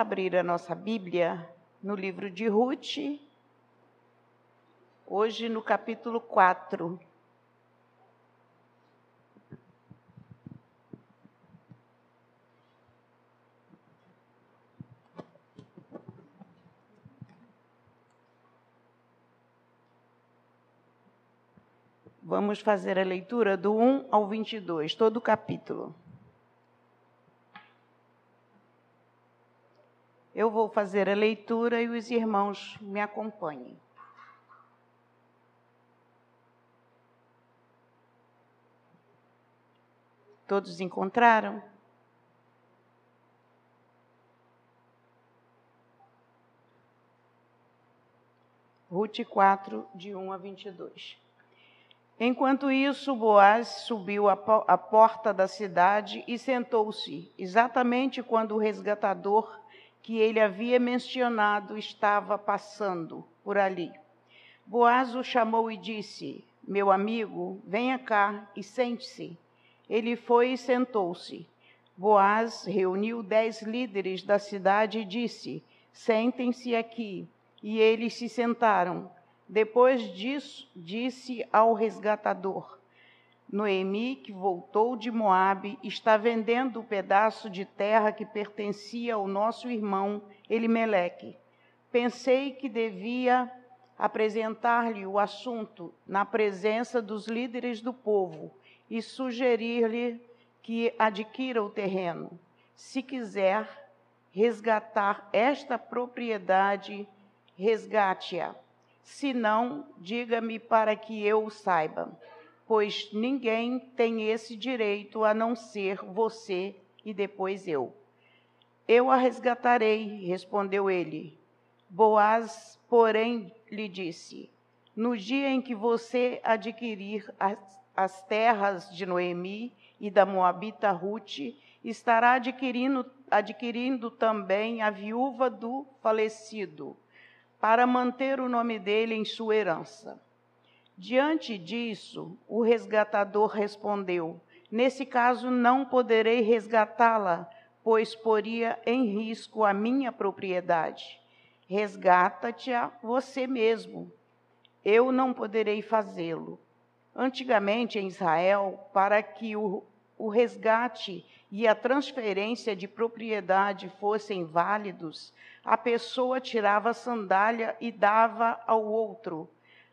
abrir a nossa Bíblia no livro de Ruth, hoje no capítulo 4. Vamos fazer a leitura do 1 ao 22, todo o capítulo. Eu vou fazer a leitura e os irmãos me acompanhem. Todos encontraram? Ruth 4, de 1 a 22. Enquanto isso, Boaz subiu à porta da cidade e sentou-se, exatamente quando o resgatador que ele havia mencionado estava passando por ali. Boaz o chamou e disse: Meu amigo, venha cá e sente-se. Ele foi e sentou-se. Boaz reuniu dez líderes da cidade e disse: Sentem-se aqui. E eles se sentaram. Depois disso, disse ao resgatador: Noemi, que voltou de Moabe, está vendendo o pedaço de terra que pertencia ao nosso irmão Elimeleque. Pensei que devia apresentar-lhe o assunto na presença dos líderes do povo e sugerir-lhe que adquira o terreno. Se quiser resgatar esta propriedade, resgate-a. Se não, diga-me para que eu saiba, pois ninguém tem esse direito a não ser você e depois eu. Eu a resgatarei, respondeu ele. Boaz, porém, lhe disse: No dia em que você adquirir as, as terras de Noemi e da Moabita Ruth, estará adquirindo, adquirindo também a viúva do falecido para manter o nome dele em sua herança. Diante disso, o resgatador respondeu: Nesse caso não poderei resgatá-la, pois poria em risco a minha propriedade. Resgata-te a você mesmo. Eu não poderei fazê-lo. Antigamente em Israel, para que o, o resgate e a transferência de propriedade fossem válidos, a pessoa tirava a sandália e dava ao outro.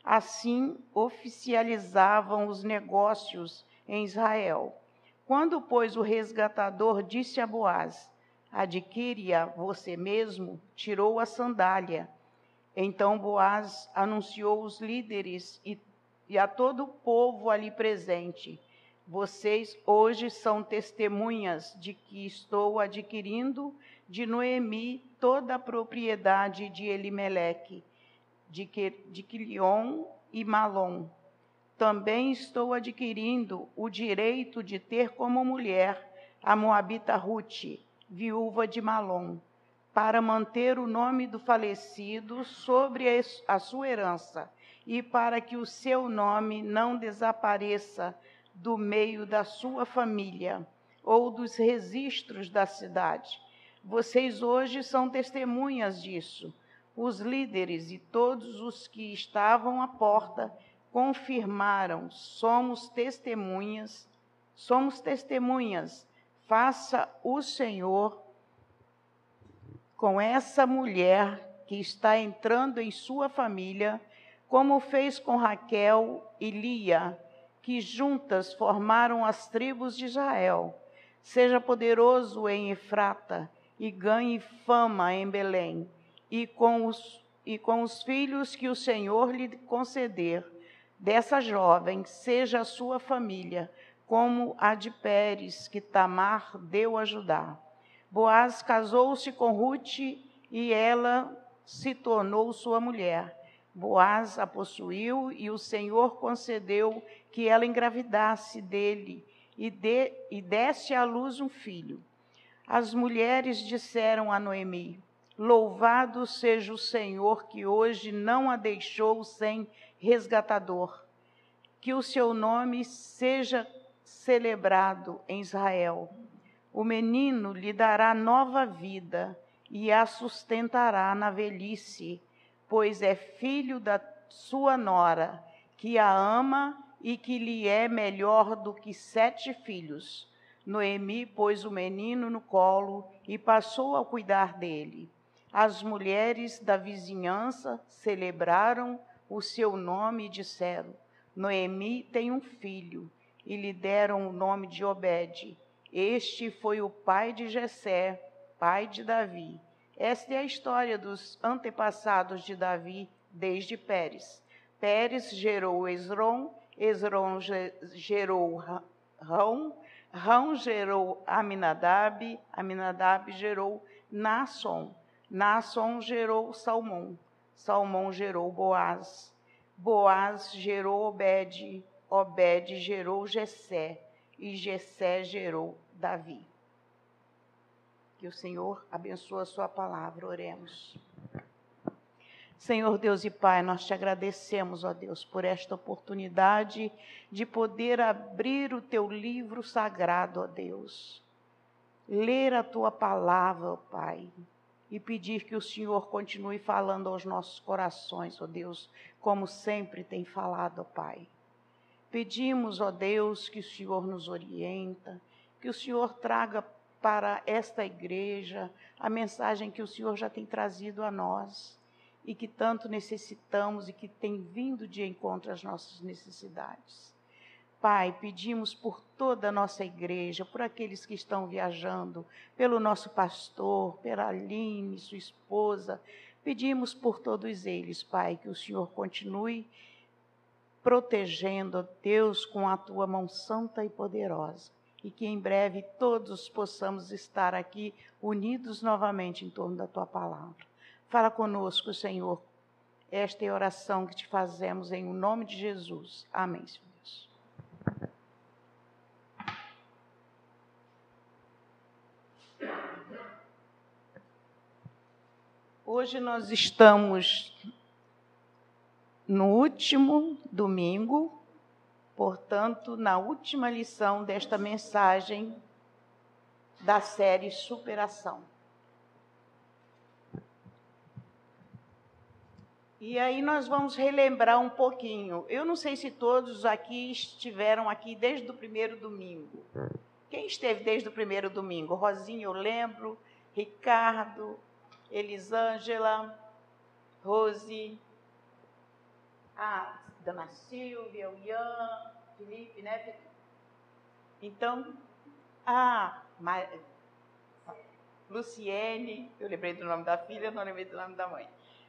Assim oficializavam os negócios em Israel. Quando, pois, o resgatador disse a Boaz: Adquire-a você mesmo, tirou a sandália. Então Boaz anunciou os líderes e, e a todo o povo ali presente: vocês hoje são testemunhas de que estou adquirindo de Noemi toda a propriedade de Elimeleque, de, de Quilion e Malom. Também estou adquirindo o direito de ter como mulher a Moabita Ruth, viúva de Malom, para manter o nome do falecido sobre a sua herança e para que o seu nome não desapareça do meio da sua família ou dos registros da cidade. Vocês hoje são testemunhas disso. Os líderes e todos os que estavam à porta confirmaram: somos testemunhas, somos testemunhas. Faça o Senhor com essa mulher que está entrando em sua família, como fez com Raquel e Lia que juntas formaram as tribos de Israel. Seja poderoso em Efrata e ganhe fama em Belém, e com os, e com os filhos que o Senhor lhe conceder. Dessa jovem, seja a sua família, como a de Pérez, que Tamar deu a Judá. Boaz casou-se com Ruth e ela se tornou sua mulher. Boaz a possuiu e o Senhor concedeu que ela engravidasse dele e, de, e desse à luz um filho. As mulheres disseram a Noemi: Louvado seja o Senhor que hoje não a deixou sem resgatador. Que o seu nome seja celebrado em Israel. O menino lhe dará nova vida e a sustentará na velhice, pois é filho da sua nora, que a ama e que lhe é melhor do que sete filhos. Noemi pôs o menino no colo e passou a cuidar dele. As mulheres da vizinhança celebraram o seu nome e disseram: Noemi tem um filho, e lhe deram o nome de Obed. Este foi o pai de Jessé, pai de Davi. Esta é a história dos antepassados de Davi desde Pérez. Pérez gerou Esron, Esron gerou Rão, Rão gerou Aminadab, Aminadab gerou Nasson, Nasson gerou Salmão, Salmão gerou Boaz, Boaz gerou Obed, Obed gerou Jessé, e Jessé gerou Davi. Que o Senhor abençoe a sua palavra, oremos. Senhor Deus e Pai, nós te agradecemos, ó Deus, por esta oportunidade de poder abrir o teu livro sagrado, ó Deus. Ler a tua palavra, ó Pai, e pedir que o Senhor continue falando aos nossos corações, ó Deus, como sempre tem falado, ó Pai. Pedimos, ó Deus, que o Senhor nos orienta, que o Senhor traga para esta igreja a mensagem que o Senhor já tem trazido a nós e que tanto necessitamos e que tem vindo de encontro às nossas necessidades. Pai, pedimos por toda a nossa igreja, por aqueles que estão viajando, pelo nosso pastor, pela Aline, sua esposa. Pedimos por todos eles, Pai, que o Senhor continue protegendo, Deus, com a tua mão santa e poderosa. E que em breve todos possamos estar aqui unidos novamente em torno da tua palavra. Fala conosco, Senhor. Esta é a oração que te fazemos em nome de Jesus. Amém, Senhor. Hoje nós estamos no último domingo, portanto, na última lição desta mensagem da série Superação. E aí nós vamos relembrar um pouquinho. Eu não sei se todos aqui estiveram aqui desde o primeiro domingo. Quem esteve desde o primeiro domingo? Rosinha, eu lembro. Ricardo, Elisângela, Rose, a Dona Silvia, o Ian, Felipe, né? Então, a Mar... Luciene, eu lembrei do nome da filha, não lembrei do nome da mãe.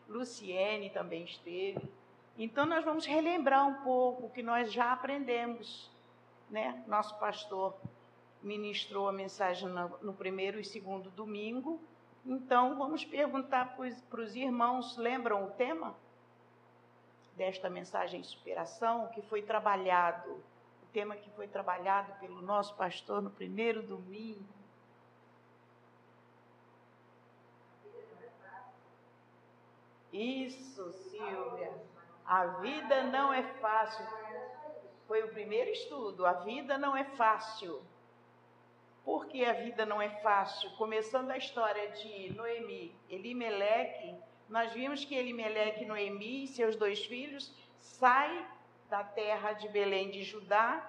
Luciene também esteve. Então, nós vamos relembrar um pouco o que nós já aprendemos. Né? Nosso pastor ministrou a mensagem no, no primeiro e segundo domingo, então, vamos perguntar para os irmãos: lembram o tema desta mensagem de superação que foi trabalhado? O tema que foi trabalhado pelo nosso pastor no primeiro domingo. Isso, Silvia. A vida não é fácil. Foi o primeiro estudo. A vida não é fácil porque a vida não é fácil. Começando a história de Noemi, Elimeleque, nós vimos que Elimeleque, Noemi e seus dois filhos saem da terra de Belém de Judá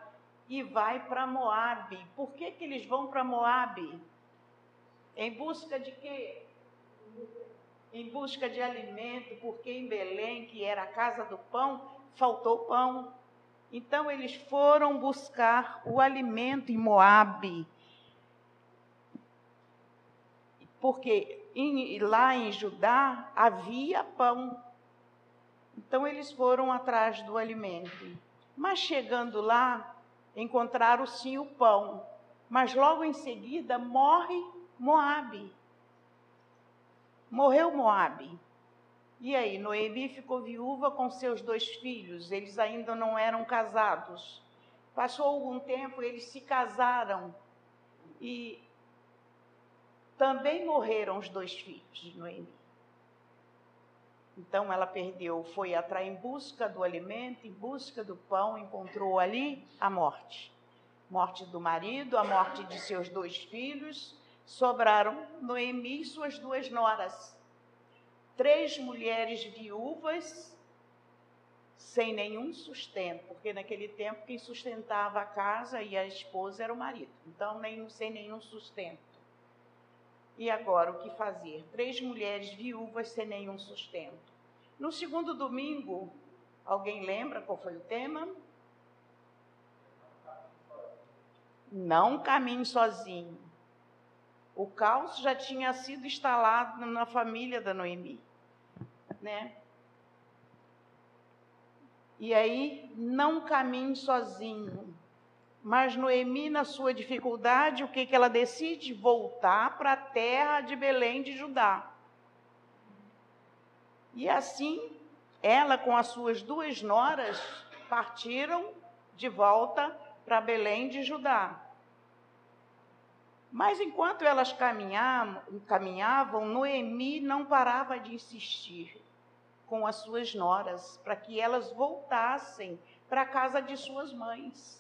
e vai para Moabe. Por que, que eles vão para Moabe? Em busca de quê? Em busca de alimento, porque em Belém, que era a casa do pão, faltou pão. Então eles foram buscar o alimento em Moabe porque em, lá em Judá havia pão. Então eles foram atrás do alimento. Mas chegando lá, encontraram sim o pão. Mas logo em seguida morre Moabe. Morreu Moabe. E aí, Noemi ficou viúva com seus dois filhos, eles ainda não eram casados. Passou algum tempo, eles se casaram. E também morreram os dois filhos de Noemi. Então ela perdeu, foi atrás em busca do alimento, em busca do pão, encontrou ali a morte. morte do marido, a morte de seus dois filhos, sobraram Noemi e suas duas noras. Três mulheres viúvas sem nenhum sustento, porque naquele tempo quem sustentava a casa e a esposa era o marido, então nem, sem nenhum sustento. E agora o que fazer? Três mulheres viúvas sem nenhum sustento. No segundo domingo, alguém lembra qual foi o tema? Não caminhe sozinho. O caos já tinha sido instalado na família da Noemi, né? E aí, não caminhe sozinho. Mas Noemi, na sua dificuldade, o que, que ela decide? Voltar para a terra de Belém de Judá. E assim, ela com as suas duas noras partiram de volta para Belém de Judá. Mas enquanto elas caminhavam, caminhavam, Noemi não parava de insistir com as suas noras, para que elas voltassem para a casa de suas mães.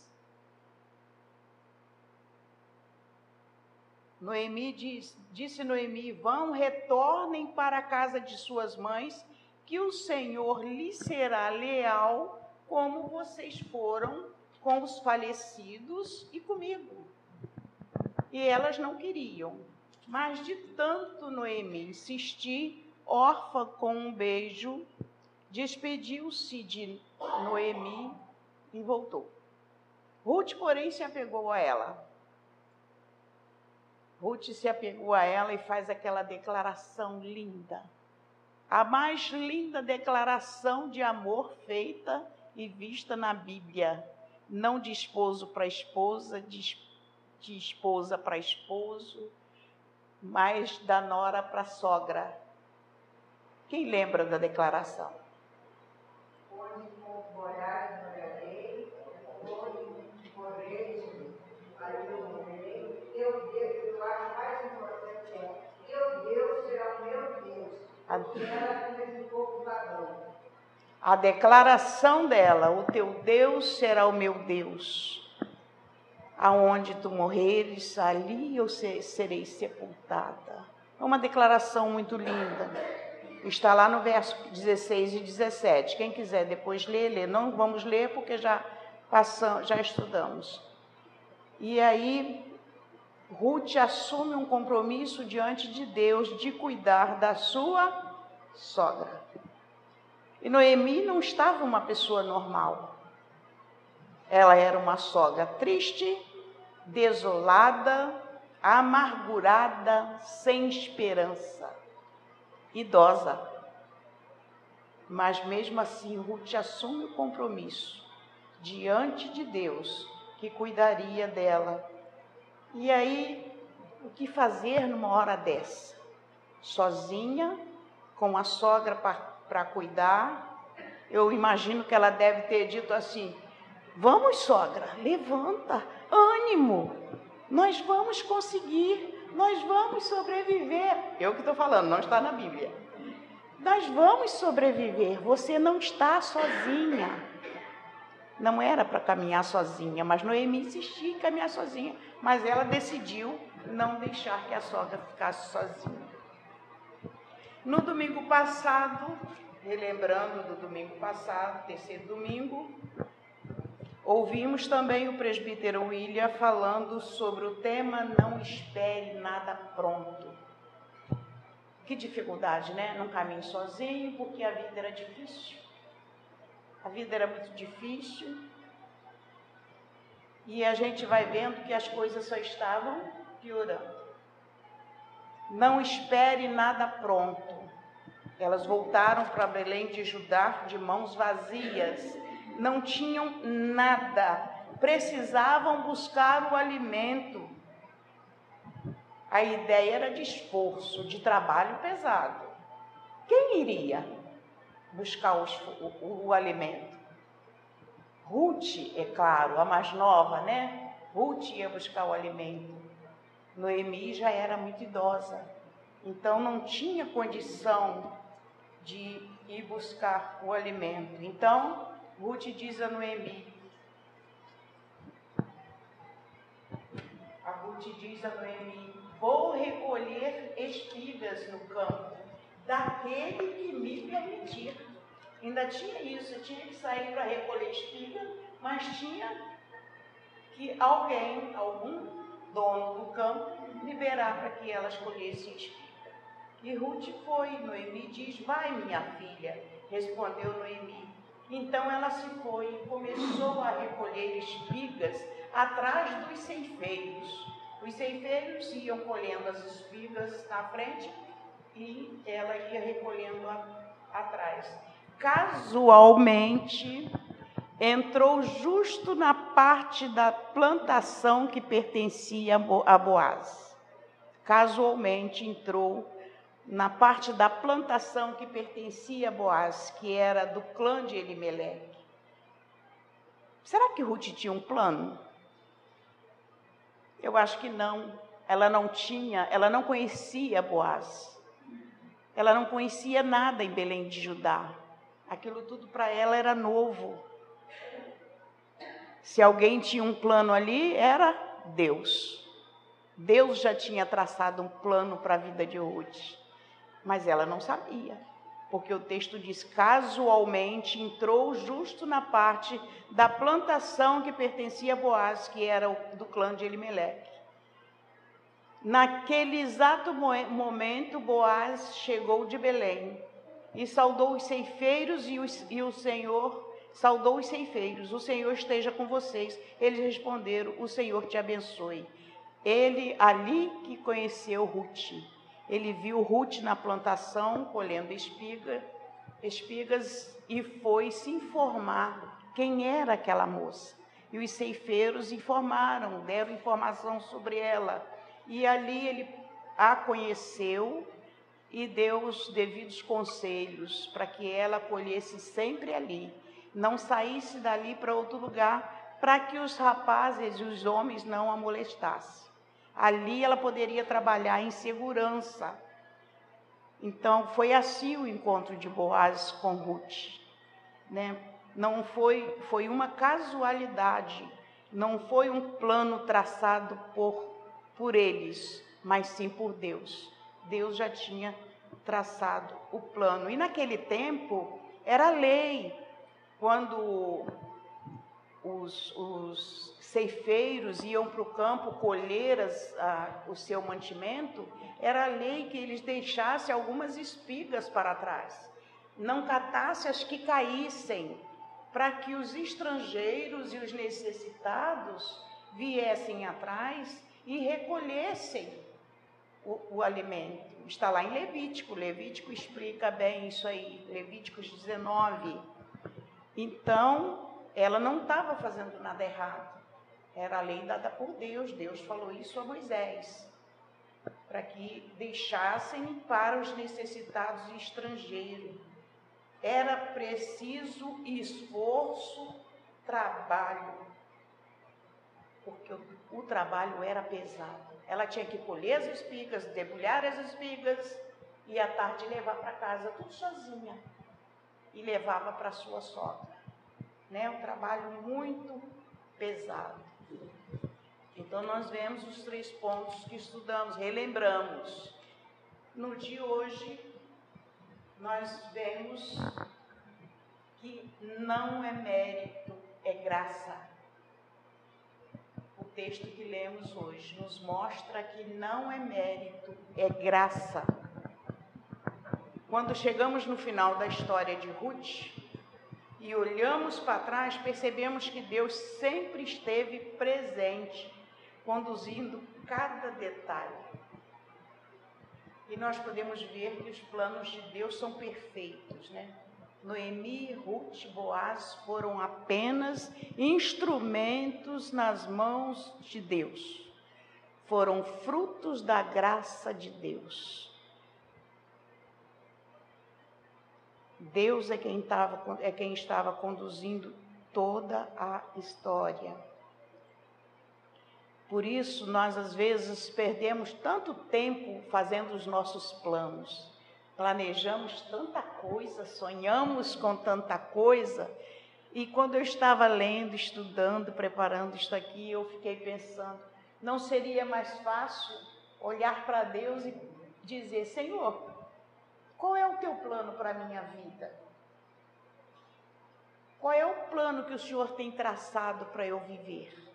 Noemi diz, disse Noemi: Vão, retornem para a casa de suas mães, que o Senhor lhes será leal, como vocês foram com os falecidos e comigo. E elas não queriam, mas de tanto Noemi insistir, órfã com um beijo, despediu-se de Noemi e voltou. Ruth, porém, se apegou a ela. Ruth se apegou a ela e faz aquela declaração linda. A mais linda declaração de amor feita e vista na Bíblia. Não de esposo para esposa, de, de esposa para esposo, mas da nora para sogra quem lembra da declaração? Onde morarei, onde morreis, ali eu morrerei. Teu Deus, eu acho mais importante é, teu Deus será o meu Deus. A... declaração dela, o teu Deus será o meu Deus. Aonde tu morreres, ali eu serei sepultada. É uma declaração muito linda. Está lá no verso 16 e 17. Quem quiser depois ler, lê. Não vamos ler porque já passamos, já estudamos. E aí Ruth assume um compromisso diante de Deus de cuidar da sua sogra. E Noemi não estava uma pessoa normal. Ela era uma sogra triste, desolada, amargurada, sem esperança idosa. Mas mesmo assim, Ruth assume o compromisso diante de Deus que cuidaria dela. E aí, o que fazer numa hora dessa? Sozinha, com a sogra para cuidar. Eu imagino que ela deve ter dito assim: Vamos, sogra, levanta, ânimo, nós vamos conseguir nós vamos sobreviver. Eu que estou falando, não está na Bíblia. Nós vamos sobreviver. Você não está sozinha. Não era para caminhar sozinha, mas Noemi insistia em caminhar sozinha. Mas ela decidiu não deixar que a sogra ficasse sozinha. No domingo passado, relembrando do domingo passado, terceiro domingo, Ouvimos também o presbítero William falando sobre o tema Não espere nada pronto. Que dificuldade, né? Não caminhe sozinho, porque a vida era difícil. A vida era muito difícil. E a gente vai vendo que as coisas só estavam piorando. Não espere nada pronto. Elas voltaram para Belém de Judá de mãos vazias não tinham nada, precisavam buscar o alimento. A ideia era de esforço, de trabalho pesado. Quem iria buscar o, o, o alimento? Ruth, é claro, a mais nova, né? Ruth ia buscar o alimento. Noemi já era muito idosa, então não tinha condição de ir buscar o alimento. Então, Ruth diz a Noemi: Ruth diz a Noemi: Vou recolher espigas no campo daquele que me permitir. Ainda tinha isso, tinha que sair para recolher espiga, mas tinha que alguém, algum dono do campo, liberar para que elas colhessem espiga. E Ruth foi, Noemi diz: Vai, minha filha, respondeu Noemi. Então ela se foi e começou a recolher espigas atrás dos ceifeiros. Os ceifeiros iam colhendo as espigas na frente e ela ia recolhendo a, atrás. Casualmente, entrou justo na parte da plantação que pertencia a Boaz. Casualmente entrou na parte da plantação que pertencia a Boaz, que era do clã de Elimeleque. Será que Ruth tinha um plano? Eu acho que não. Ela não tinha, ela não conhecia Boaz. Ela não conhecia nada em Belém de Judá. Aquilo tudo para ela era novo. Se alguém tinha um plano ali, era Deus. Deus já tinha traçado um plano para a vida de Ruth, mas ela não sabia, porque o texto diz: casualmente entrou justo na parte da plantação que pertencia a Boaz, que era do clã de Elimeleque. Naquele exato momento, Boaz chegou de Belém e saudou os ceifeiros e, os, e o Senhor saudou os ceifeiros. O Senhor esteja com vocês. Eles responderam: O Senhor te abençoe. Ele ali que conheceu Ruth. Ele viu Ruth na plantação colhendo espiga, espigas e foi se informar quem era aquela moça. E os ceifeiros informaram, deram informação sobre ela. E ali ele a conheceu e deu os devidos conselhos para que ela colhesse sempre ali, não saísse dali para outro lugar, para que os rapazes e os homens não a molestassem. Ali ela poderia trabalhar em segurança. Então foi assim o encontro de Boaz com Ruth, né? Não foi foi uma casualidade, não foi um plano traçado por por eles, mas sim por Deus. Deus já tinha traçado o plano. E naquele tempo era lei, quando os, os ceifeiros iam para o campo colher as, a, o seu mantimento, era lei que eles deixassem algumas espigas para trás, não catassem as que caíssem, para que os estrangeiros e os necessitados viessem atrás e recolhessem o, o alimento. Está lá em Levítico, Levítico explica bem isso aí, Levíticos 19. Então, ela não estava fazendo nada errado. Era a lei dada por Deus. Deus falou isso a Moisés, para que deixassem para os necessitados e estrangeiros. Era preciso esforço, trabalho, porque o, o trabalho era pesado. Ela tinha que colher as espigas, debulhar as espigas e à tarde levar para casa tudo sozinha. E levava para sua sogra. Né? Um trabalho muito pesado. Então nós vemos os três pontos que estudamos, relembramos. No dia hoje, nós vemos que não é mérito, é graça texto que lemos hoje nos mostra que não é mérito, é graça. Quando chegamos no final da história de Ruth e olhamos para trás, percebemos que Deus sempre esteve presente, conduzindo cada detalhe. E nós podemos ver que os planos de Deus são perfeitos, né? Noemi, Ruth, Boaz foram apenas instrumentos nas mãos de Deus. Foram frutos da graça de Deus. Deus é quem, tava, é quem estava conduzindo toda a história. Por isso, nós às vezes perdemos tanto tempo fazendo os nossos planos planejamos tanta coisa, sonhamos com tanta coisa. E quando eu estava lendo, estudando, preparando isto aqui, eu fiquei pensando: Não seria mais fácil olhar para Deus e dizer: Senhor, qual é o teu plano para a minha vida? Qual é o plano que o Senhor tem traçado para eu viver?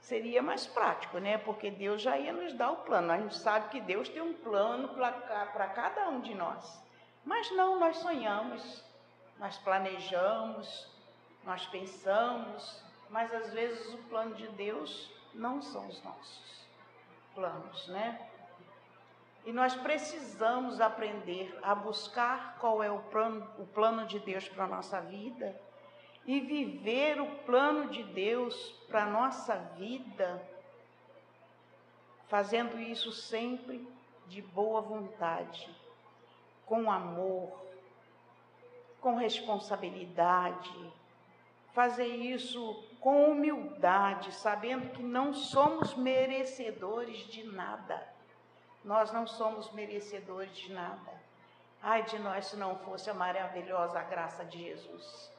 Seria mais prático, né? Porque Deus já ia nos dar o plano. A gente sabe que Deus tem um plano para cada um de nós. Mas não, nós sonhamos, nós planejamos, nós pensamos, mas às vezes o plano de Deus não são os nossos planos, né? E nós precisamos aprender a buscar qual é o plano, o plano de Deus para a nossa vida e viver o plano de Deus para a nossa vida, fazendo isso sempre de boa vontade, com amor, com responsabilidade, fazer isso com humildade, sabendo que não somos merecedores de nada. Nós não somos merecedores de nada. Ai de nós se não fosse a maravilhosa graça de Jesus.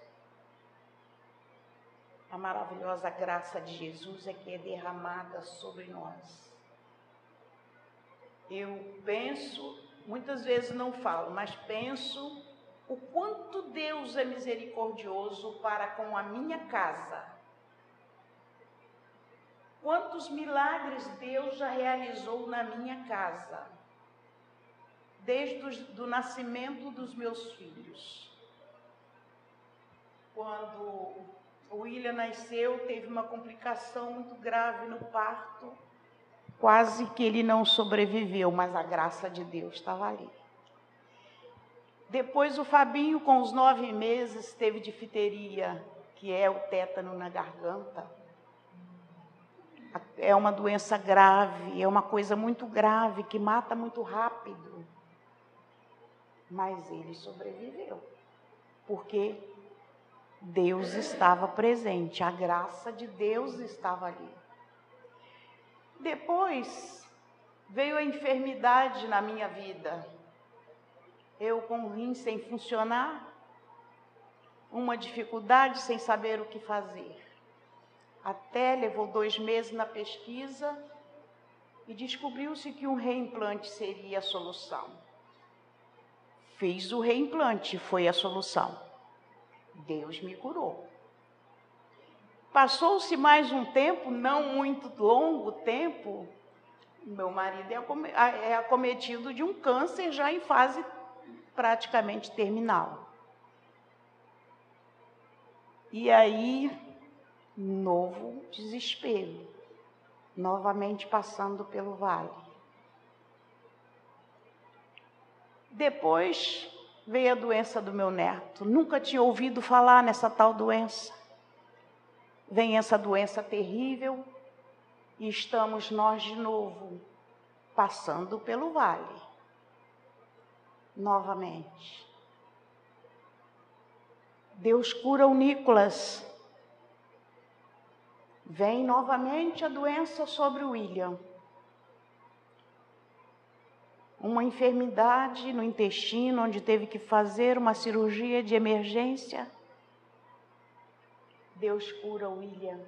A maravilhosa graça de Jesus é que é derramada sobre nós. Eu penso, muitas vezes não falo, mas penso o quanto Deus é misericordioso para com a minha casa. Quantos milagres Deus já realizou na minha casa, desde o nascimento dos meus filhos. Quando o William nasceu, teve uma complicação muito grave no parto, quase que ele não sobreviveu, mas a graça de Deus estava ali. Depois o Fabinho, com os nove meses, teve difteria, que é o tétano na garganta. É uma doença grave, é uma coisa muito grave, que mata muito rápido. Mas ele sobreviveu, porque Deus estava presente, a graça de Deus estava ali. Depois veio a enfermidade na minha vida eu com o rim sem funcionar, uma dificuldade sem saber o que fazer. Até levou dois meses na pesquisa e descobriu-se que um reimplante seria a solução. Fiz o reimplante, foi a solução. Deus me curou. Passou-se mais um tempo, não muito longo tempo, meu marido é, é acometido de um câncer já em fase praticamente terminal. E aí, novo desespero, novamente passando pelo vale. Depois veio a doença do meu neto. Nunca tinha ouvido falar nessa tal doença. Vem essa doença terrível e estamos nós de novo passando pelo vale novamente. Deus cura o Nicolas. Vem novamente a doença sobre o William. Uma enfermidade no intestino, onde teve que fazer uma cirurgia de emergência. Deus cura William.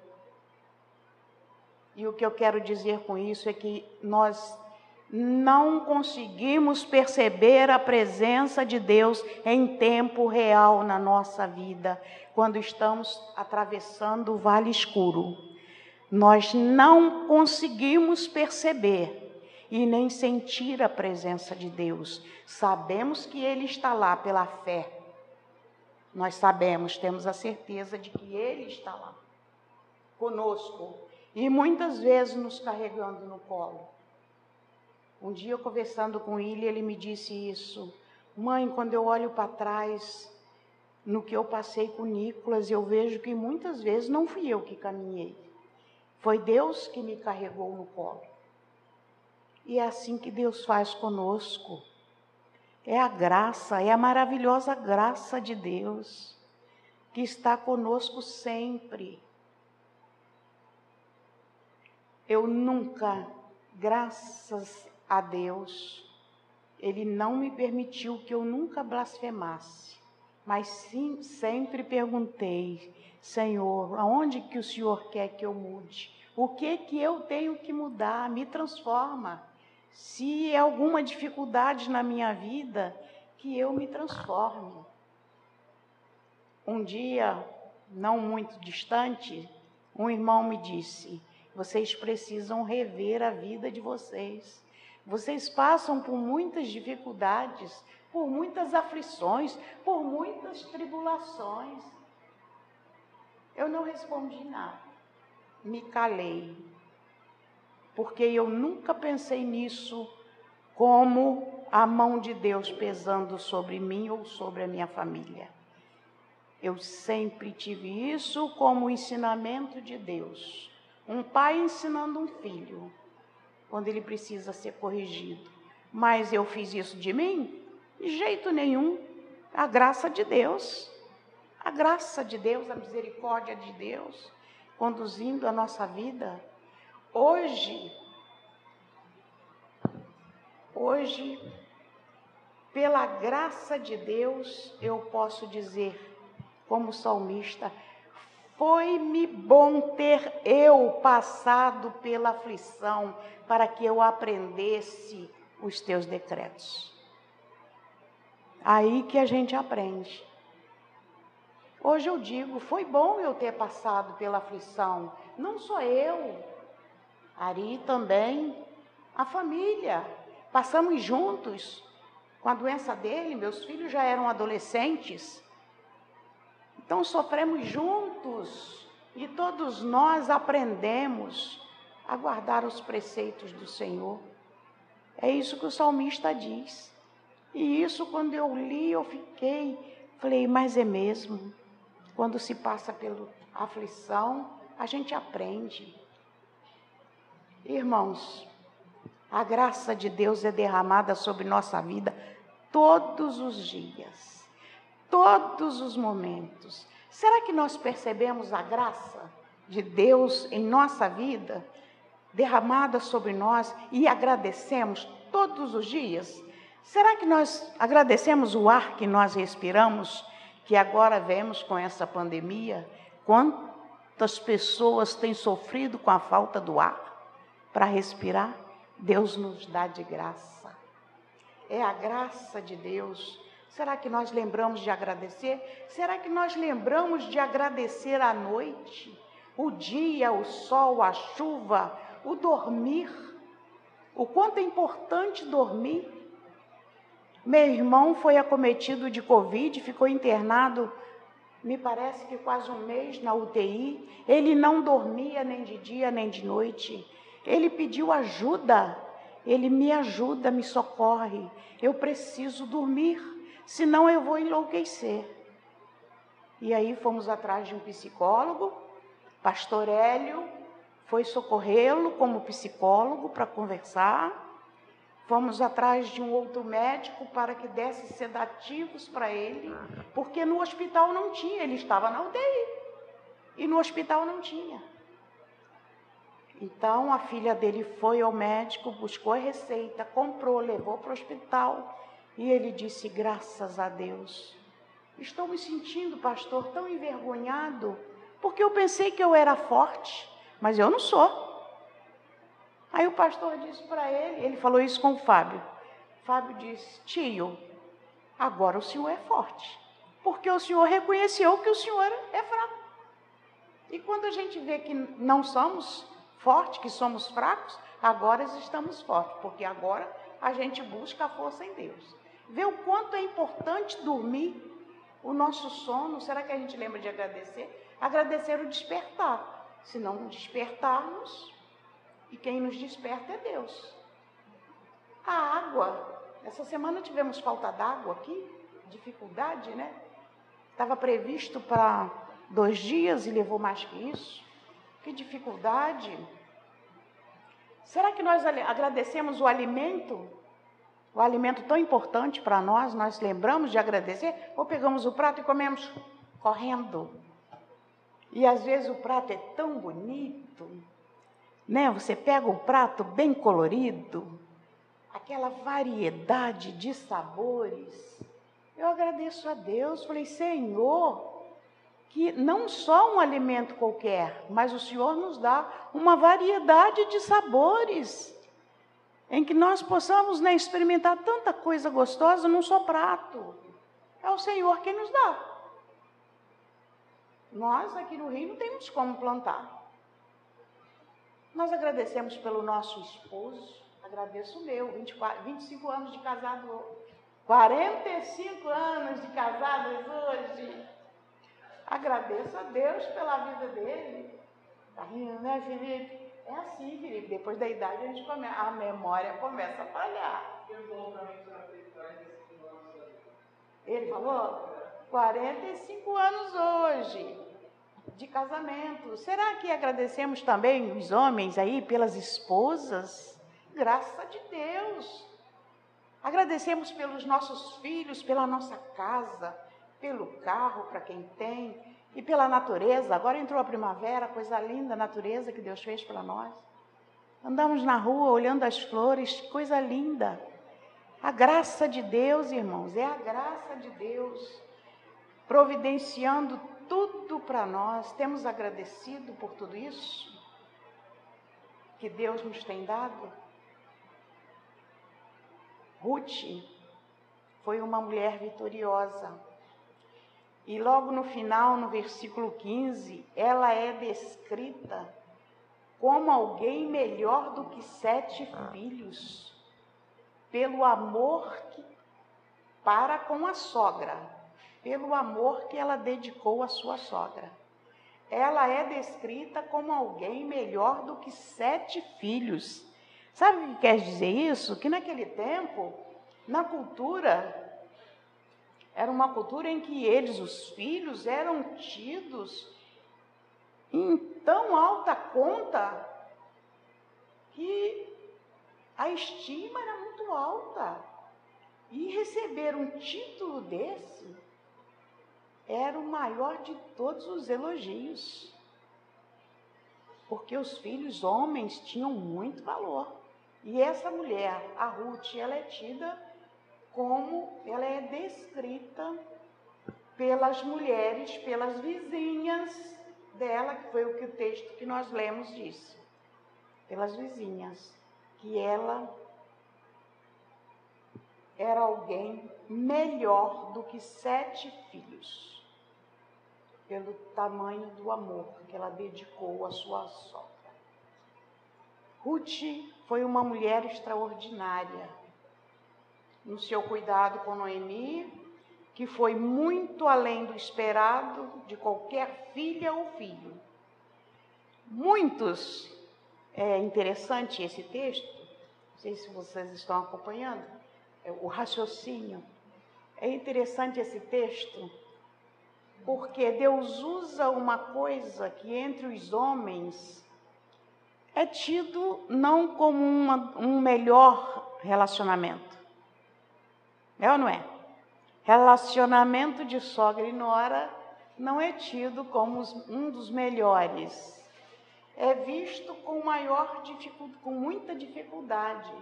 E o que eu quero dizer com isso é que nós não conseguimos perceber a presença de Deus em tempo real na nossa vida, quando estamos atravessando o vale escuro. Nós não conseguimos perceber e nem sentir a presença de Deus. Sabemos que Ele está lá pela fé. Nós sabemos, temos a certeza de que Ele está lá conosco e muitas vezes nos carregando no colo. Um dia conversando com ele, ele me disse isso. Mãe, quando eu olho para trás no que eu passei com Nicolas, eu vejo que muitas vezes não fui eu que caminhei. Foi Deus que me carregou no colo. E é assim que Deus faz conosco. É a graça, é a maravilhosa graça de Deus que está conosco sempre. Eu nunca, graças a Deus, Ele não me permitiu que eu nunca blasfemasse, mas sim, sempre perguntei, Senhor, aonde que o Senhor quer que eu mude? O que que eu tenho que mudar? Me transforma. Se é alguma dificuldade na minha vida, que eu me transforme. Um dia, não muito distante, um irmão me disse: vocês precisam rever a vida de vocês. Vocês passam por muitas dificuldades, por muitas aflições, por muitas tribulações. Eu não respondi nada, me calei, porque eu nunca pensei nisso como a mão de Deus pesando sobre mim ou sobre a minha família. Eu sempre tive isso como ensinamento de Deus. Um pai ensinando um filho quando ele precisa ser corrigido. Mas eu fiz isso de mim? De jeito nenhum. A graça de Deus, a graça de Deus, a misericórdia de Deus, conduzindo a nossa vida. Hoje, hoje, pela graça de Deus, eu posso dizer, como salmista, foi-me bom ter eu passado pela aflição para que eu aprendesse os teus decretos. Aí que a gente aprende. Hoje eu digo, foi bom eu ter passado pela aflição. Não só eu, Ari também, a família. Passamos juntos com a doença dele, meus filhos já eram adolescentes. Então sofremos juntos e todos nós aprendemos a guardar os preceitos do Senhor. É isso que o salmista diz. E isso, quando eu li, eu fiquei, falei, mas é mesmo. Quando se passa pela aflição, a gente aprende. Irmãos, a graça de Deus é derramada sobre nossa vida todos os dias, todos os momentos. Será que nós percebemos a graça de Deus em nossa vida? derramada sobre nós e agradecemos todos os dias? Será que nós agradecemos o ar que nós respiramos, que agora vemos com essa pandemia? Quantas pessoas têm sofrido com a falta do ar para respirar? Deus nos dá de graça. É a graça de Deus. Será que nós lembramos de agradecer? Será que nós lembramos de agradecer à noite? O dia, o sol, a chuva, o dormir, o quanto é importante dormir. Meu irmão foi acometido de Covid, ficou internado, me parece que quase um mês na UTI. Ele não dormia nem de dia nem de noite. Ele pediu ajuda. Ele me ajuda, me socorre. Eu preciso dormir, senão eu vou enlouquecer. E aí fomos atrás de um psicólogo, pastor Hélio, foi socorrê-lo como psicólogo para conversar. Fomos atrás de um outro médico para que desse sedativos para ele, porque no hospital não tinha, ele estava na UTI. E no hospital não tinha. Então a filha dele foi ao médico, buscou a receita, comprou, levou para o hospital e ele disse: Graças a Deus. Estou me sentindo, pastor, tão envergonhado, porque eu pensei que eu era forte mas eu não sou. Aí o pastor disse para ele, ele falou isso com o Fábio. Fábio disse: Tio, agora o senhor é forte, porque o senhor reconheceu que o senhor é fraco. E quando a gente vê que não somos fortes, que somos fracos, agora estamos fortes, porque agora a gente busca a força em Deus. Vê o quanto é importante dormir, o nosso sono. Será que a gente lembra de agradecer? Agradecer o despertar se não despertarmos, e quem nos desperta é Deus. A água, essa semana tivemos falta d'água aqui, dificuldade, né? Estava previsto para dois dias e levou mais que isso. Que dificuldade. Será que nós agradecemos o alimento? O alimento tão importante para nós, nós lembramos de agradecer? Ou pegamos o prato e comemos correndo? E às vezes o prato é tão bonito, né? Você pega um prato bem colorido, aquela variedade de sabores. Eu agradeço a Deus, falei, Senhor, que não só um alimento qualquer, mas o Senhor nos dá uma variedade de sabores, em que nós possamos né, experimentar tanta coisa gostosa num só prato. É o Senhor quem nos dá. Nós aqui no Rio não temos como plantar. Nós agradecemos pelo nosso esposo, agradeço o meu, 24, 25 anos de casado, 45 anos de casados hoje. Agradeço a Deus pela vida dele. Tá rindo, né, Felipe? É assim, Felipe. Depois da idade a gente começa, a memória começa a falhar. Ele falou? 45 anos hoje de casamento. Será que agradecemos também os homens aí pelas esposas? Graças de Deus. Agradecemos pelos nossos filhos, pela nossa casa, pelo carro para quem tem e pela natureza. Agora entrou a primavera, coisa linda a natureza que Deus fez para nós. Andamos na rua olhando as flores, coisa linda. A graça de Deus, irmãos, é a graça de Deus providenciando tudo para nós. Temos agradecido por tudo isso que Deus nos tem dado. Ruth foi uma mulher vitoriosa. E logo no final, no versículo 15, ela é descrita como alguém melhor do que sete filhos, pelo amor que para com a sogra pelo amor que ela dedicou à sua sogra. Ela é descrita como alguém melhor do que sete filhos. Sabe o que quer dizer isso? Que naquele tempo, na cultura, era uma cultura em que eles, os filhos, eram tidos em tão alta conta que a estima era muito alta. E receber um título desse era o maior de todos os elogios. Porque os filhos homens tinham muito valor. E essa mulher, a Ruth, ela é tida como, ela é descrita pelas mulheres, pelas vizinhas dela, que foi o que o texto que nós lemos disse. Pelas vizinhas, que ela era alguém melhor do que sete filhos pelo tamanho do amor que ela dedicou à sua sogra. Ruth foi uma mulher extraordinária no seu cuidado com Noemi, que foi muito além do esperado de qualquer filha ou filho. Muitos, é interessante esse texto, não sei se vocês estão acompanhando, é o raciocínio. É interessante esse texto porque Deus usa uma coisa que entre os homens é tido não como uma, um melhor relacionamento. É ou não é? Relacionamento de sogra e nora não é tido como um dos melhores. É visto com maior dificuldade, com muita dificuldade.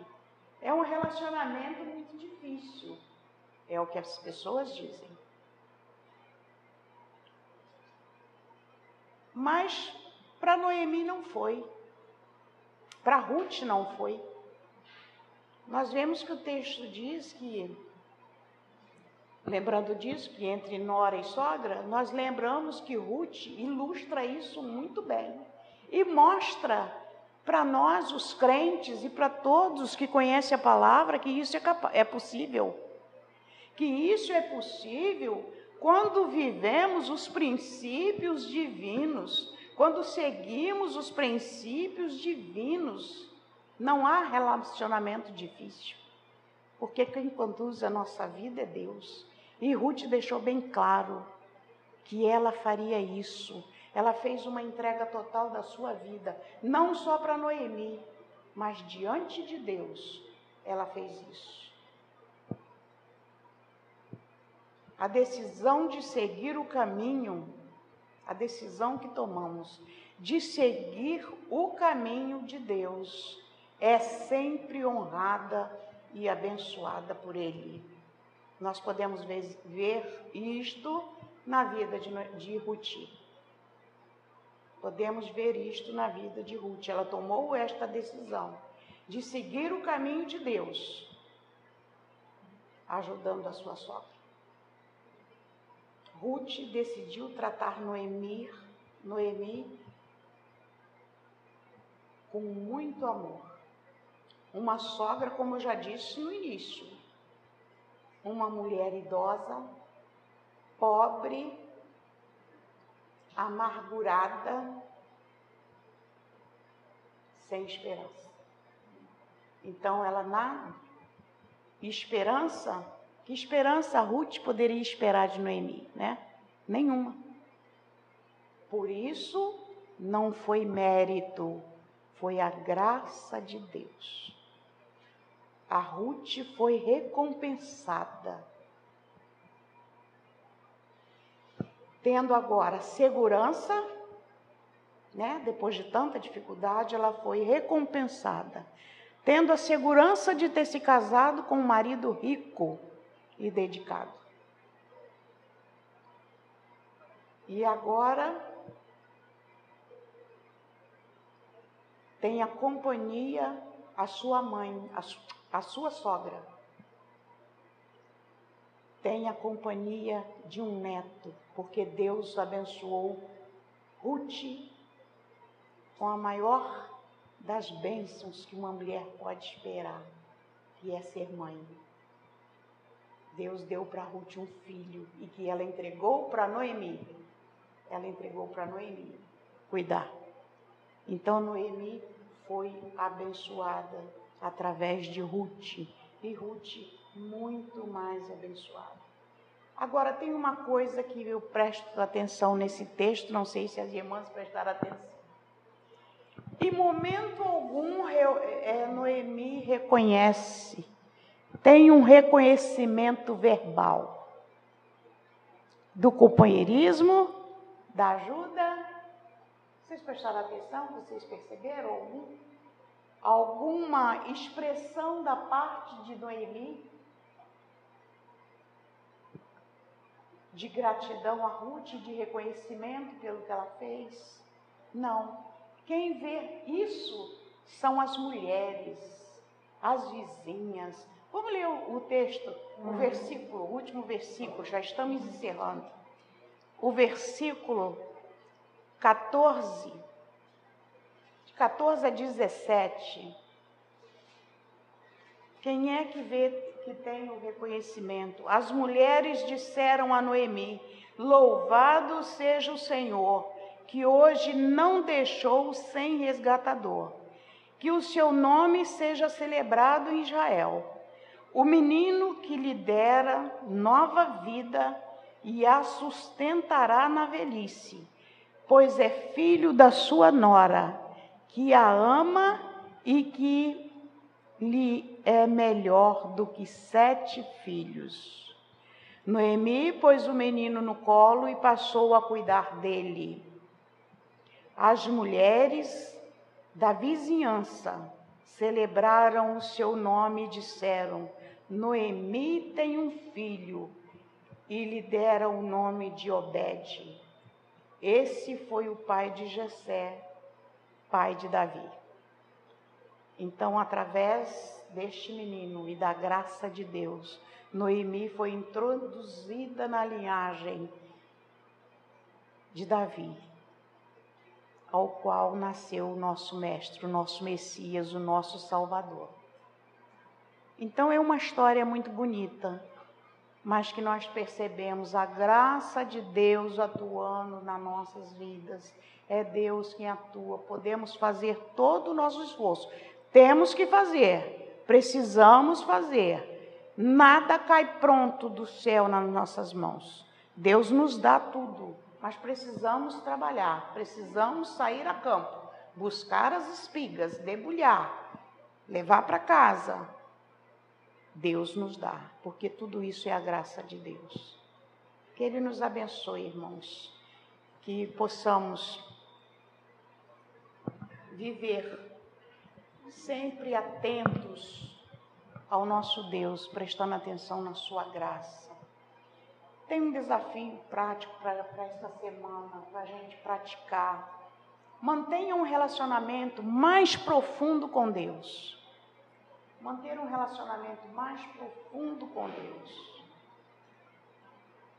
É um relacionamento muito difícil. É o que as pessoas dizem. Mas para Noemi não foi. Para Ruth não foi. Nós vemos que o texto diz que, lembrando disso, que entre nora e sogra, nós lembramos que Ruth ilustra isso muito bem e mostra para nós, os crentes, e para todos que conhecem a palavra, que isso é, é possível. Que isso é possível quando vivemos os princípios divinos, quando seguimos os princípios divinos, não há relacionamento difícil. Porque quem conduz a nossa vida é Deus. E Ruth deixou bem claro que ela faria isso. Ela fez uma entrega total da sua vida, não só para Noemi, mas diante de Deus, ela fez isso. a decisão de seguir o caminho, a decisão que tomamos de seguir o caminho de Deus é sempre honrada e abençoada por Ele. Nós podemos ver isto na vida de, Ruth. Podemos ver isto na vida de Ruth. Ela tomou esta decisão de seguir o caminho de Deus, ajudando a sua sogra. Ruth decidiu tratar Noemi, Noemi com muito amor. Uma sogra, como eu já disse no início, uma mulher idosa, pobre, amargurada, sem esperança. Então ela na esperança, que esperança Ruth poderia esperar de Noemi, né? Nenhuma. Por isso não foi mérito, foi a graça de Deus. A Ruth foi recompensada. Tendo agora segurança, né? Depois de tanta dificuldade, ela foi recompensada. Tendo a segurança de ter se casado com um marido rico e dedicado. E agora tem a companhia, a sua mãe, a, a sua sogra. Tem a companhia de um neto, porque Deus abençoou Ruth com a maior das bênçãos que uma mulher pode esperar, que é ser mãe. Deus deu para Ruth um filho e que ela entregou para Noemi. Ela entregou para Noemi cuidar. Então Noemi foi abençoada através de Ruth e Ruth muito mais abençoada. Agora tem uma coisa que eu presto atenção nesse texto, não sei se as irmãs prestaram atenção. Em momento algum, é, Noemi reconhece, tem um reconhecimento verbal do companheirismo, da ajuda vocês prestaram atenção? Vocês perceberam algum, alguma expressão da parte de Noemi? De gratidão a Ruth, de reconhecimento pelo que ela fez? Não. Quem vê isso são as mulheres, as vizinhas. Vamos ler o, texto, o versículo, o último versículo, já estamos encerrando. O versículo 14, de 14 a 17. Quem é que vê que tem o reconhecimento? As mulheres disseram a Noemi: Louvado seja o Senhor, que hoje não deixou sem resgatador. Que o seu nome seja celebrado em Israel. O menino que lhe dera nova vida e a sustentará na velhice pois é filho da sua nora, que a ama e que lhe é melhor do que sete filhos. Noemi pôs o menino no colo e passou a cuidar dele. As mulheres da vizinhança celebraram o seu nome e disseram: Noemi tem um filho, e lhe deram o nome de Obede. Esse foi o pai de Jessé, pai de Davi. Então, através deste menino e da graça de Deus, Noemi foi introduzida na linhagem de Davi, ao qual nasceu o nosso mestre, o nosso Messias, o nosso Salvador. Então é uma história muito bonita mas que nós percebemos a graça de Deus atuando nas nossas vidas. É Deus quem atua. Podemos fazer todo o nosso esforço. Temos que fazer, precisamos fazer. Nada cai pronto do céu nas nossas mãos. Deus nos dá tudo, mas precisamos trabalhar, precisamos sair a campo, buscar as espigas, debulhar, levar para casa, Deus nos dá, porque tudo isso é a graça de Deus. Que Ele nos abençoe, irmãos, que possamos viver sempre atentos ao nosso Deus, prestando atenção na Sua graça, tem um desafio prático para esta semana, para a gente praticar. Mantenha um relacionamento mais profundo com Deus. Manter um relacionamento mais profundo com Deus.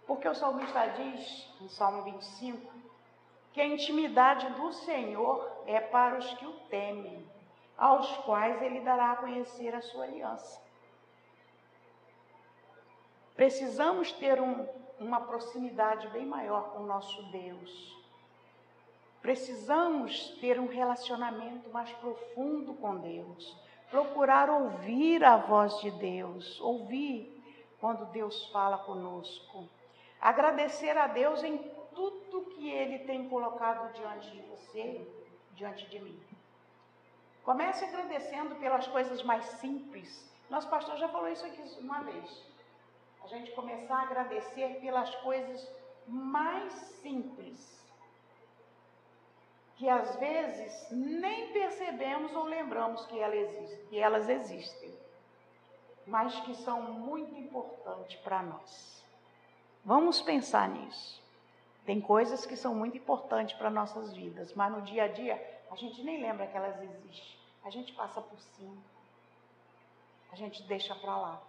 Porque o salmista diz, no Salmo 25, que a intimidade do Senhor é para os que o temem, aos quais ele dará a conhecer a sua aliança. Precisamos ter um, uma proximidade bem maior com o nosso Deus. Precisamos ter um relacionamento mais profundo com Deus. Procurar ouvir a voz de Deus, ouvir quando Deus fala conosco. Agradecer a Deus em tudo que Ele tem colocado diante de você, diante de mim. Comece agradecendo pelas coisas mais simples. Nosso pastor já falou isso aqui uma vez. A gente começar a agradecer pelas coisas mais simples. Que às vezes nem percebemos ou lembramos que, ela existe, que elas existem, mas que são muito importantes para nós. Vamos pensar nisso. Tem coisas que são muito importantes para nossas vidas, mas no dia a dia a gente nem lembra que elas existem. A gente passa por cima. A gente deixa para lá.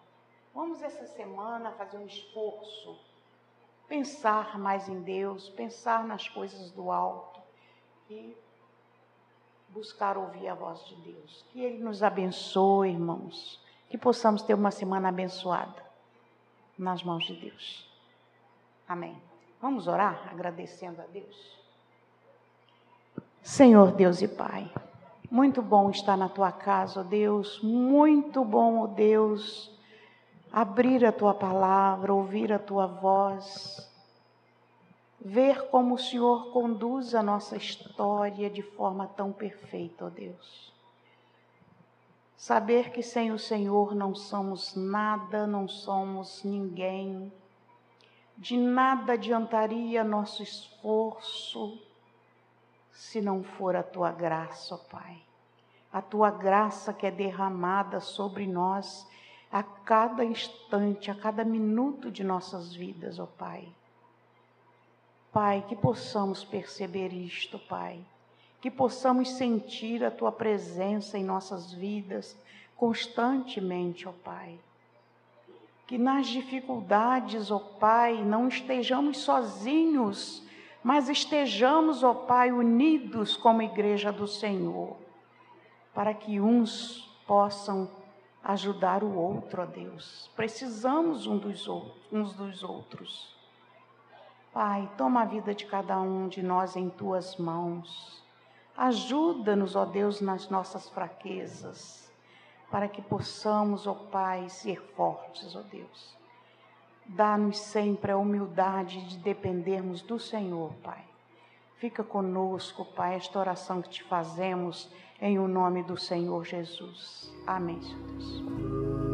Vamos essa semana fazer um esforço, pensar mais em Deus, pensar nas coisas do alto e buscar ouvir a voz de Deus. Que Ele nos abençoe, irmãos. Que possamos ter uma semana abençoada nas mãos de Deus. Amém. Vamos orar agradecendo a Deus? Senhor Deus e Pai, muito bom estar na tua casa, ó Deus, muito bom, ó Deus, abrir a tua palavra, ouvir a tua voz, ver como o Senhor conduz a nossa história de forma tão perfeita, ó Deus. Saber que sem o Senhor não somos nada, não somos ninguém de nada adiantaria nosso esforço se não for a tua graça, ó Pai. A tua graça que é derramada sobre nós a cada instante, a cada minuto de nossas vidas, ó Pai. Pai, que possamos perceber isto, Pai. Que possamos sentir a tua presença em nossas vidas constantemente, ó Pai que nas dificuldades, ó Pai, não estejamos sozinhos, mas estejamos, ó Pai, unidos como igreja do Senhor, para que uns possam ajudar o outro, ó Deus. Precisamos um dos outros, uns dos outros. Pai, toma a vida de cada um de nós em tuas mãos. Ajuda-nos, ó Deus, nas nossas fraquezas para que possamos, ó Pai, ser fortes, ó Deus. Dá-nos sempre a humildade de dependermos do Senhor, Pai. Fica conosco, Pai, esta oração que te fazemos em o nome do Senhor Jesus. Amém, Senhor Deus.